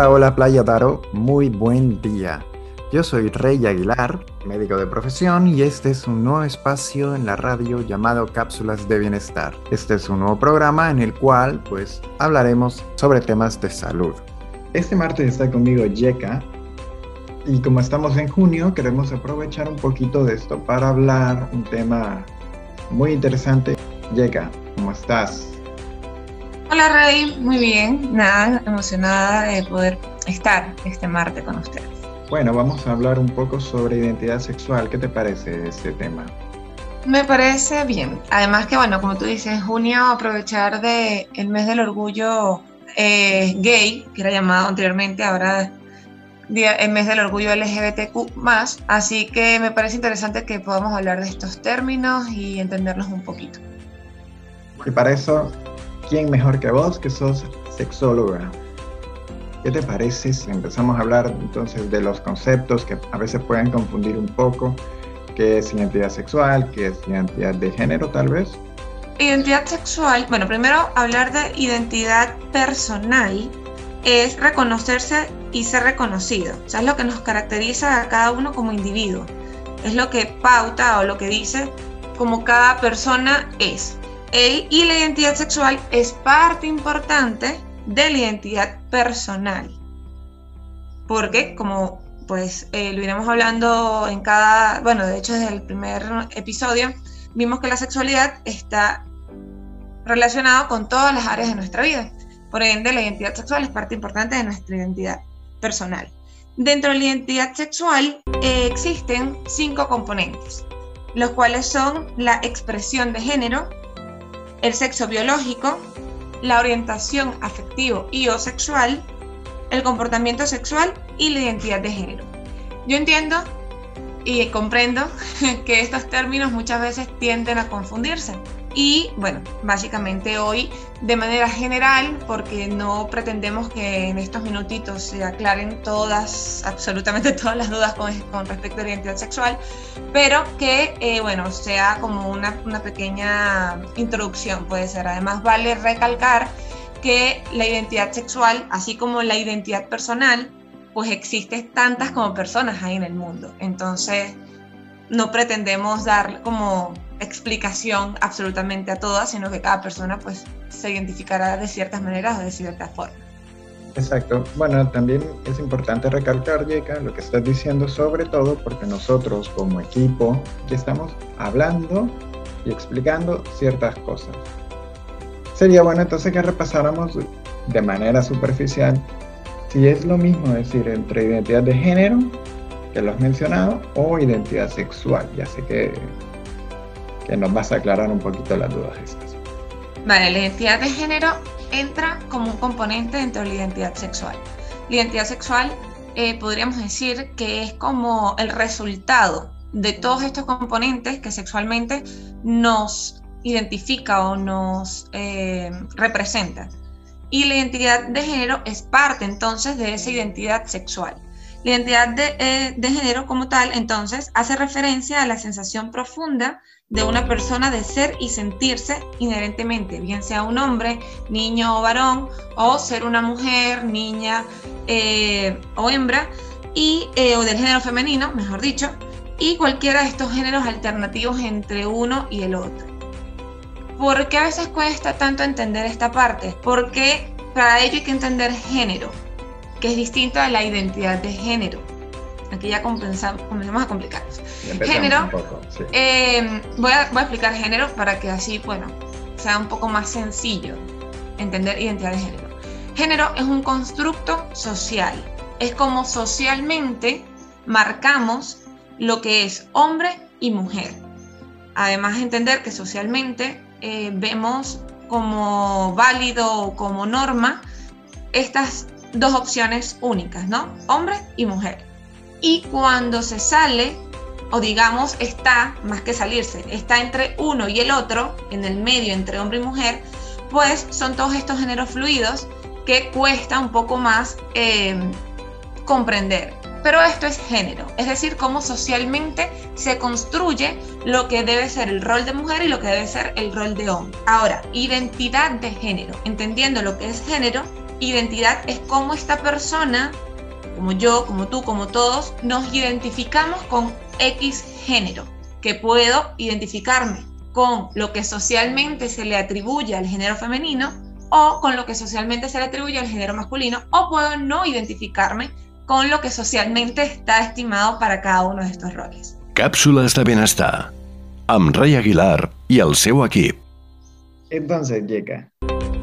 Hola, hola Playa Taro, muy buen día. Yo soy Rey Aguilar, médico de profesión, y este es un nuevo espacio en la radio llamado Cápsulas de Bienestar. Este es un nuevo programa en el cual, pues, hablaremos sobre temas de salud. Este martes está conmigo Yeka, y como estamos en junio, queremos aprovechar un poquito de esto para hablar un tema muy interesante. Yeka, ¿cómo estás? Hola Rey, muy bien, nada, emocionada de poder estar este martes con ustedes. Bueno, vamos a hablar un poco sobre identidad sexual. ¿Qué te parece este tema? Me parece bien. Además que, bueno, como tú dices, junio aprovechar de el mes del orgullo eh, gay, que era llamado anteriormente, ahora el mes del orgullo LGBTQ+, así que me parece interesante que podamos hablar de estos términos y entenderlos un poquito. Y para eso ¿quién mejor que vos que sos sexóloga? ¿Qué te parece si empezamos a hablar entonces de los conceptos que a veces pueden confundir un poco? ¿Qué es identidad sexual? ¿Qué es identidad de género tal vez? Identidad sexual, bueno, primero hablar de identidad personal es reconocerse y ser reconocido. O sea, es lo que nos caracteriza a cada uno como individuo. Es lo que pauta o lo que dice como cada persona es y la identidad sexual es parte importante de la identidad personal. Porque, como pues eh, lo iremos hablando en cada, bueno, de hecho desde el primer episodio, vimos que la sexualidad está relacionada con todas las áreas de nuestra vida. Por ende, la identidad sexual es parte importante de nuestra identidad personal. Dentro de la identidad sexual eh, existen cinco componentes, los cuales son la expresión de género, el sexo biológico, la orientación afectivo y o sexual, el comportamiento sexual y la identidad de género. Yo entiendo y comprendo que estos términos muchas veces tienden a confundirse. Y bueno, básicamente hoy de manera general, porque no pretendemos que en estos minutitos se aclaren todas, absolutamente todas las dudas con, respecto a la identidad sexual, pero que eh, bueno, sea como una, una pequeña introducción, puede ser. Además, vale recalcar que la identidad sexual, así como la identidad personal, pues existe tantas como personas hay en el mundo. Entonces, no pretendemos dar como explicación absolutamente a todas, sino que cada persona pues se identificará de ciertas maneras o de cierta forma. Exacto. Bueno, también es importante recalcar, Yeka, lo que estás diciendo, sobre todo porque nosotros como equipo ya estamos hablando y explicando ciertas cosas. Sería bueno entonces que repasáramos de manera superficial si es lo mismo decir entre identidad de género, que lo has mencionado, o identidad sexual. Ya sé que que nos vas a aclarar un poquito las dudas esas. Vale, la identidad de género entra como un componente dentro de la identidad sexual. La identidad sexual eh, podríamos decir que es como el resultado de todos estos componentes que sexualmente nos identifica o nos eh, representa. Y la identidad de género es parte entonces de esa identidad sexual. La identidad de, eh, de género como tal entonces hace referencia a la sensación profunda de una persona de ser y sentirse inherentemente, bien sea un hombre, niño o varón, o ser una mujer, niña eh, o hembra, y, eh, o del género femenino, mejor dicho, y cualquiera de estos géneros alternativos entre uno y el otro. ¿Por qué a veces cuesta tanto entender esta parte? Porque para ello hay que entender género, que es distinto a la identidad de género. Aquí ya comenzamos a complicarnos. Género, eh, voy, a, explicar género para que así, bueno, sea un poco más sencillo entender identidad de género. Género es un constructo social, es como socialmente marcamos lo que es hombre y mujer. Además, entender que socialmente eh, vemos como válido o como norma estas dos opciones únicas, ¿no? Hombre y mujer. Y cuando se sale, o digamos está, más que salirse, está entre uno y el otro, en el medio entre hombre y mujer, pues son todos estos géneros fluidos que cuesta un poco más eh, comprender. Pero esto es género, es decir, cómo socialmente se construye lo que debe ser el rol de mujer y lo que debe ser el rol de hombre. Ahora, identidad de género, entendiendo lo que es género, identidad es cómo esta persona, como yo, como tú, como todos, nos identificamos con X género, que puedo identificarme con lo que socialmente se le atribuye al género femenino o con lo que socialmente se le atribuye al género masculino, o puedo no identificarme con lo que socialmente está estimado para cada uno de estos roles. Cápsulas de bienestar amb Ray Aguilar y el seu equip. Entonces, Yeka,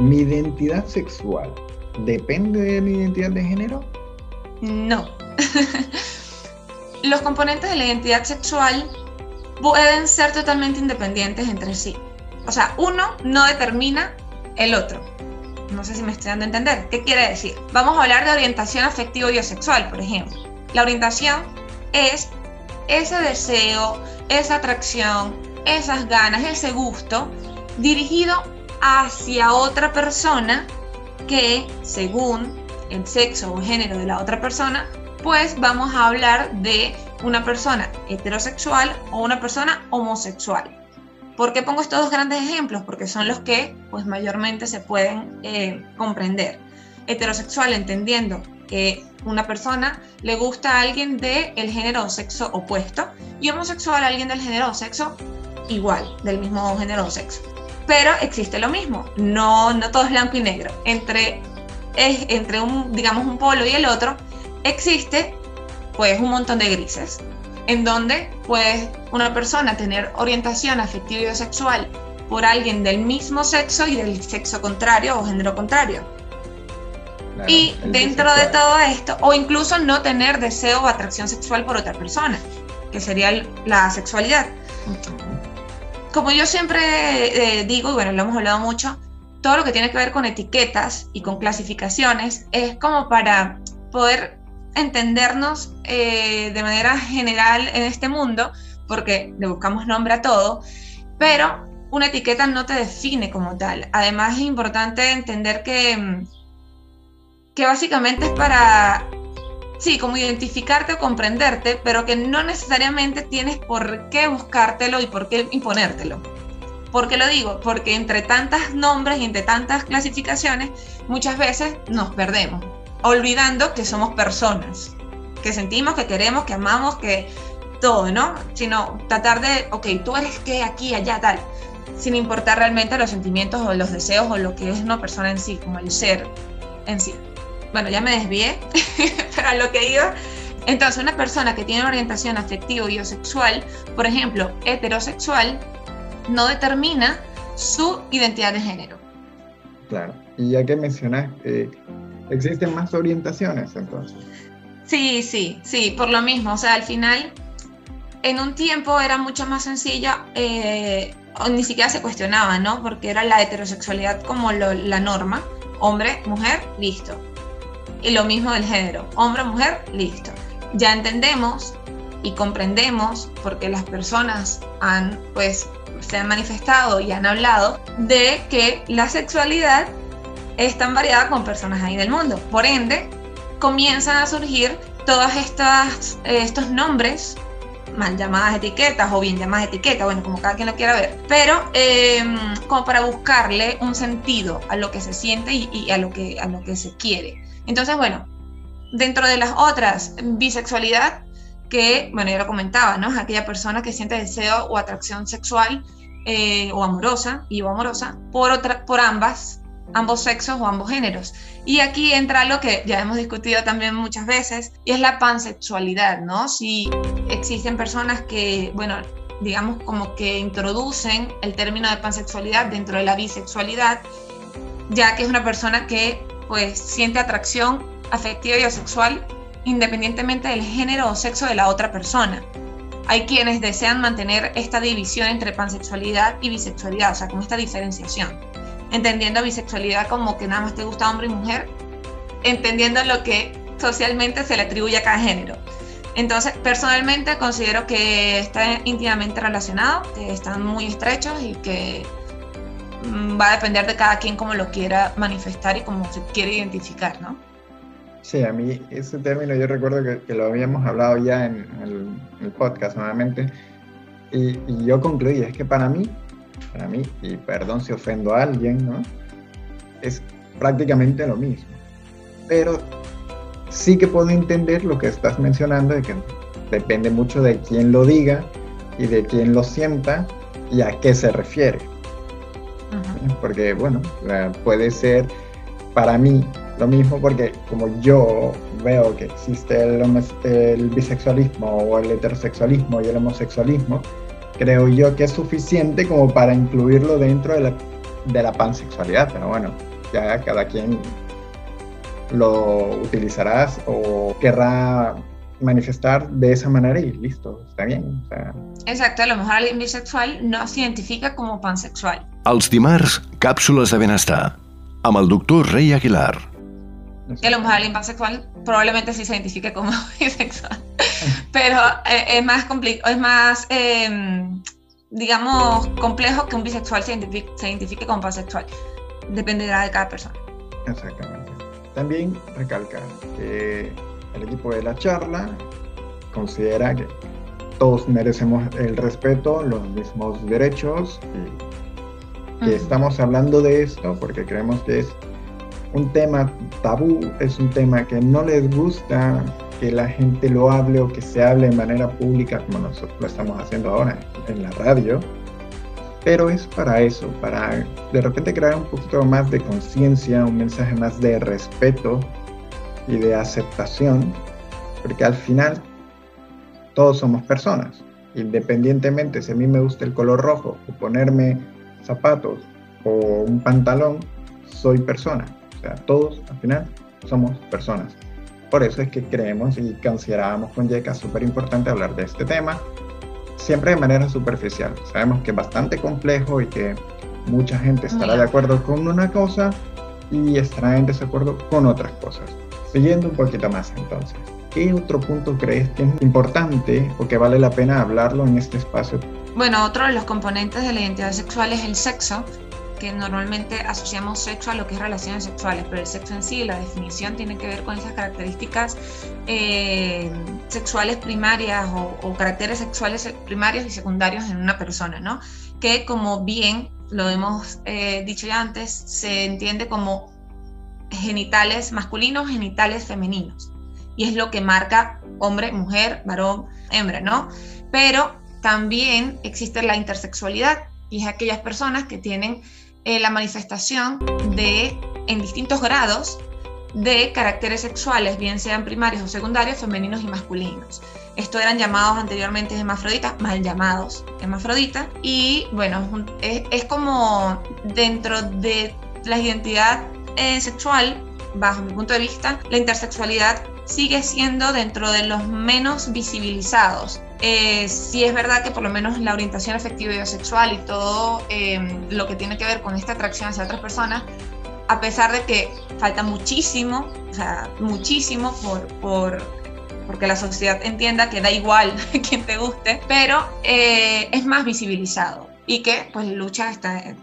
¿mi identidad sexual depende de mi identidad de género? No. Los componentes de la identidad sexual pueden ser totalmente independientes entre sí. O sea, uno no determina el otro. No sé si me estoy dando a entender. ¿Qué quiere decir? Vamos a hablar de orientación afectivo y sexual, por ejemplo. La orientación es ese deseo, esa atracción, esas ganas, ese gusto dirigido hacia otra persona que según el sexo o género de la otra persona, pues vamos a hablar de una persona heterosexual o una persona homosexual. ¿Por qué pongo estos dos grandes ejemplos? Porque son los que pues mayormente se pueden eh, comprender. Heterosexual entendiendo que una persona le gusta a alguien del el género o sexo opuesto y homosexual a alguien del género o sexo igual, del mismo género o sexo. Pero existe lo mismo, no, no todo es blanco y negro. Entre, entre un, digamos, un polo y el otro existe pues un montón de grises en donde puede una persona tener orientación afectiva y sexual por alguien del mismo sexo y del sexo contrario o género contrario. y dentro de todo esto, o incluso no tener deseo o atracción sexual por otra persona, que sería la sexualidad. Como yo siempre eh, digo, y bueno, lo hemos hablado mucho, todo lo que tiene que ver con etiquetas y con clasificaciones es como para poder entendernos eh, de manera general en este mundo, porque le buscamos nombre a todo, pero una etiqueta no te define como tal. Además es importante entender que, mm, que básicamente es para, sí, como identificarte o comprenderte, pero que no necesariamente tienes por qué buscártelo y por qué imponértelo. ¿Por qué lo digo? Porque entre tantos nombres y entre tantas clasificaciones, muchas veces nos perdemos olvidando que somos personas, que sentimos, que queremos, que amamos, que todo, ¿no? Sino tratar de, ok, tú eres que aquí, allá, tal, sin importar realmente los sentimientos o los deseos o lo que es una persona en sí, como el ser en sí. Bueno, ya me desvié, pero a lo que iba. Entonces, una persona que tiene orientación afectiva y o sexual, por ejemplo, heterosexual, no determina su identidad de género. Claro, y ya que mencionas eh, ¿Existen más orientaciones entonces? Sí, sí, sí, por lo mismo. O sea, al final, en un tiempo era mucho más sencillo, eh, o ni siquiera se cuestionaba, ¿no? Porque era la heterosexualidad como la norma. Hombre, mujer, listo. Y lo mismo del género. Hombre, mujer, listo. Ya entendemos y comprendemos, porque las personas han, pues, se han manifestado y han hablado de que la sexualidad es tan variada con personas ahí del mundo. Por ende, comienzan a surgir todos estas, eh, estos nombres, mal llamadas etiquetas o bien llamadas etiquetas, bueno, como cada quien lo quiera ver, pero em, como para buscarle un sentido a lo que se siente y, a, lo que, a lo que se quiere. Entonces, bueno, dentro de las otras, bisexualidad, que, bueno, ya lo comentaba, ¿no? Es aquella persona que siente deseo o atracción sexual eh, o amorosa y o amorosa por, otra, por ambas ambos sexos o ambos géneros. Y aquí entra lo que ya hemos discutido también muchas veces, y es la pansexualidad, ¿no? Si existen personas que, bueno, digamos como que introducen el término de pansexualidad dentro de la bisexualidad, ya que es una persona que pues siente atracción afectiva y sexual independientemente del género o sexo de la otra persona. Hay quienes desean mantener esta división entre pansexualidad y bisexualidad, o sea, como esta diferenciación entendiendo bisexualidad como que nada más te gusta hombre y mujer, entendiendo lo que socialmente se le atribuye a cada género. Entonces, personalmente considero que está íntimamente relacionado, que están muy estrechos y que va a depender de cada quien cómo lo quiera manifestar y cómo se quiere identificar, ¿no? Sí, a mí ese término yo recuerdo que, lo habíamos hablado ya en el, podcast nuevamente y, y, yo concluí, es que para mí para mí, y perdón si ofendo a alguien, ¿no? Es prácticamente lo mismo. pero sí que puedo entender lo que estás mencionando, de que depende mucho de quién lo diga y de quién lo sienta y a qué se refiere. Porque, bueno, puede ser para mí lo mismo porque como yo veo que existe el, el, bisexualismo o el heterosexualismo y el homosexualismo, creo yo que es suficiente como para incluirlo dentro de la, de la pansexualidad. Pero bueno, ya cada quien lo utilizarás o querrá manifestar de esa manera y listo, está bien. Exacto, a lo mejor alguien bisexual no se identifica como pansexual. Els dimarts, càpsules de benestar, amb el doctor Rey Aguilar. Mejor alguien pansexual probablemente sí se identifique como bisexual, pero eh, es más es más, eh, digamos, complejo que un bisexual se identifique, se identifique como pansexual. Dependerá de cada persona. Exactamente. También recalcar que el equipo de la charla considera que todos merecemos el respeto, los mismos derechos y que estamos hablando de esto porque creemos que es un tema tabú, es un tema que no les gusta que la gente lo hable o que se hable de manera pública como nosotros lo estamos haciendo ahora en la radio. Pero es para eso, para de repente crear un poquito más de conciencia, un mensaje más de respeto y de aceptación, porque al final todos somos personas, independientemente si a mí me gusta el color rojo o ponerme zapatos o un pantalón, soy persona. O sea, todos al final somos personas. Por eso es que creemos y considerábamos con Yeka súper importante hablar de este tema, siempre de manera superficial. Sabemos que es bastante complejo y que mucha gente estará de acuerdo con una cosa y estará en desacuerdo con otras cosas. Siguiendo un poquito más entonces, ¿qué otro punto crees que es importante o que vale la pena hablarlo en este espacio? Bueno, otro de los componentes de la identidad sexual es el sexo, que normalmente asociamos sexo a lo que es relaciones sexuales, pero el sexo en sí, la definición tiene que ver con esas características eh, sexuales primarias o, caracteres sexuales primarios y secundarios en una persona, ¿no? Que como bien lo hemos eh, dicho ya antes, se entiende como genitales masculinos, genitales femeninos. Y es lo que marca hombre, mujer, varón, hembra, ¿no? Pero también existe la intersexualidad y es aquellas personas que tienen eh, la manifestación de, en distintos grados, de caracteres sexuales, bien sean primarios o secundarios, femeninos y masculinos. Esto eran llamados anteriormente hermafroditas, mal llamados hermafroditas. Y bueno, es, como dentro de la identidad eh, sexual, bajo mi punto de vista, la intersexualidad sigue siendo dentro de los menos visibilizados. Eh, sí es verdad que por lo menos la orientación afectiva y sexual y todo em, lo que tiene que ver con esta atracción hacia otras personas, a pesar de que falta muchísimo, o sea, muchísimo por, por porque la sociedad entienda que da igual quien te guste, pero eh, es más visibilizado y que pues lucha está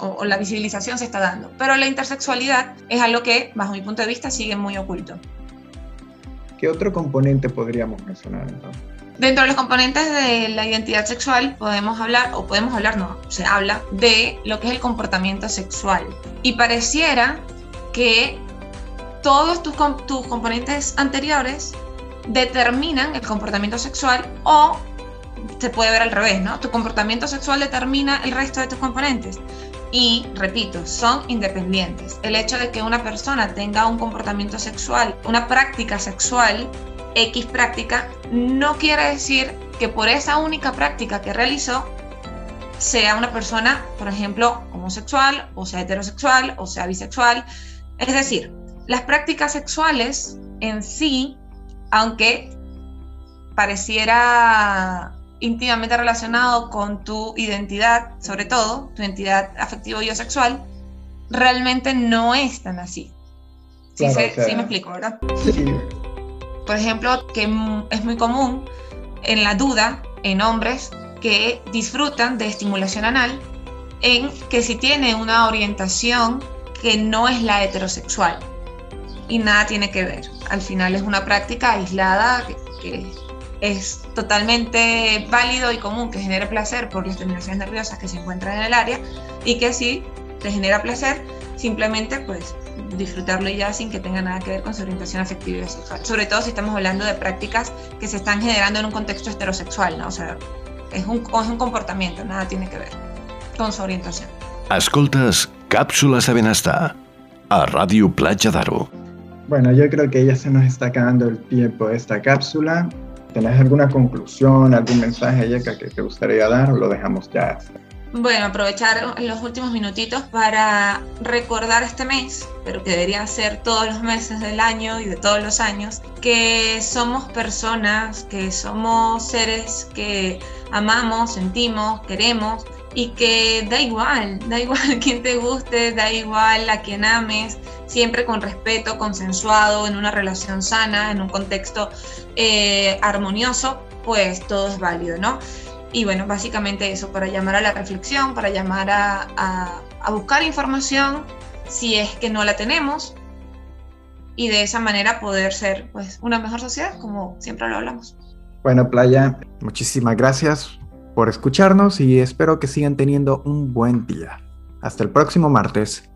o, la visibilización se está dando. Pero la intersexualidad es algo que, bajo mi punto de vista, sigue muy oculto. ¿Qué otro componente podríamos mencionar entonces? Dentro de los componentes de la identidad sexual podemos hablar, o podemos hablar, no, se habla de lo que es el comportamiento sexual. Y pareciera que todos tus, tus componentes anteriores determinan el comportamiento sexual o se puede ver al revés, ¿no? Tu comportamiento sexual determina el resto de tus componentes y, repito, son independientes. El hecho de que una persona tenga un comportamiento sexual, una práctica sexual, X práctica, no quiere decir que por esa única práctica que realizó sea una persona, por ejemplo, homosexual, o sea heterosexual, o sea bisexual. Es decir, las prácticas sexuales en sí, aunque pareciera íntimamente relacionado con tu identidad, sobre todo tu identidad afectivo y sexual, realmente no es tan así. Sí, sí me explico, ¿verdad? Sí. Por ejemplo, que es muy común en la duda en hombres que disfrutan de estimulación anal, en que si tiene una orientación que no es la heterosexual y nada tiene que ver. Al final es una práctica aislada que, que es totalmente válido y común que genere placer por las terminaciones nerviosas que se encuentran en el área y que si te genera placer, simplemente pues disfrutarlo ya sin que tenga nada que ver con su orientación afectiva y sexual. Sobre todo si estamos hablando de prácticas que se están generando en un contexto heterosexual, ¿no? O sea, es un, es un comportamiento, nada tiene que ver con su orientación. Escoltes Cápsulas de Benestar a Radio Platja d'Aro. Bueno, yo creo que ya se nos está acabando el tiempo de esta cápsula. ¿Tenés alguna conclusión, algún mensaje, Yeka, que te gustaría dar o lo dejamos ya? Bueno, aprovechar los últimos minutitos para recordar este mes, pero que debería ser todos los meses del año y de todos los años, que somos personas, que somos seres que amamos, sentimos, queremos y que da igual, da igual quien te guste, da igual a quien ames, siempre con respeto, consensuado, en una relación sana, en un contexto eh, armonioso, pues todo es válido, ¿no? Y bueno, básicamente eso, para llamar a la reflexión, para llamar a, buscar información si es que no la tenemos y de esa manera poder ser pues una mejor sociedad, como siempre lo hablamos. Bueno, Playa, muchísimas gracias por escucharnos y espero que sigan teniendo un buen día. Hasta el próximo martes.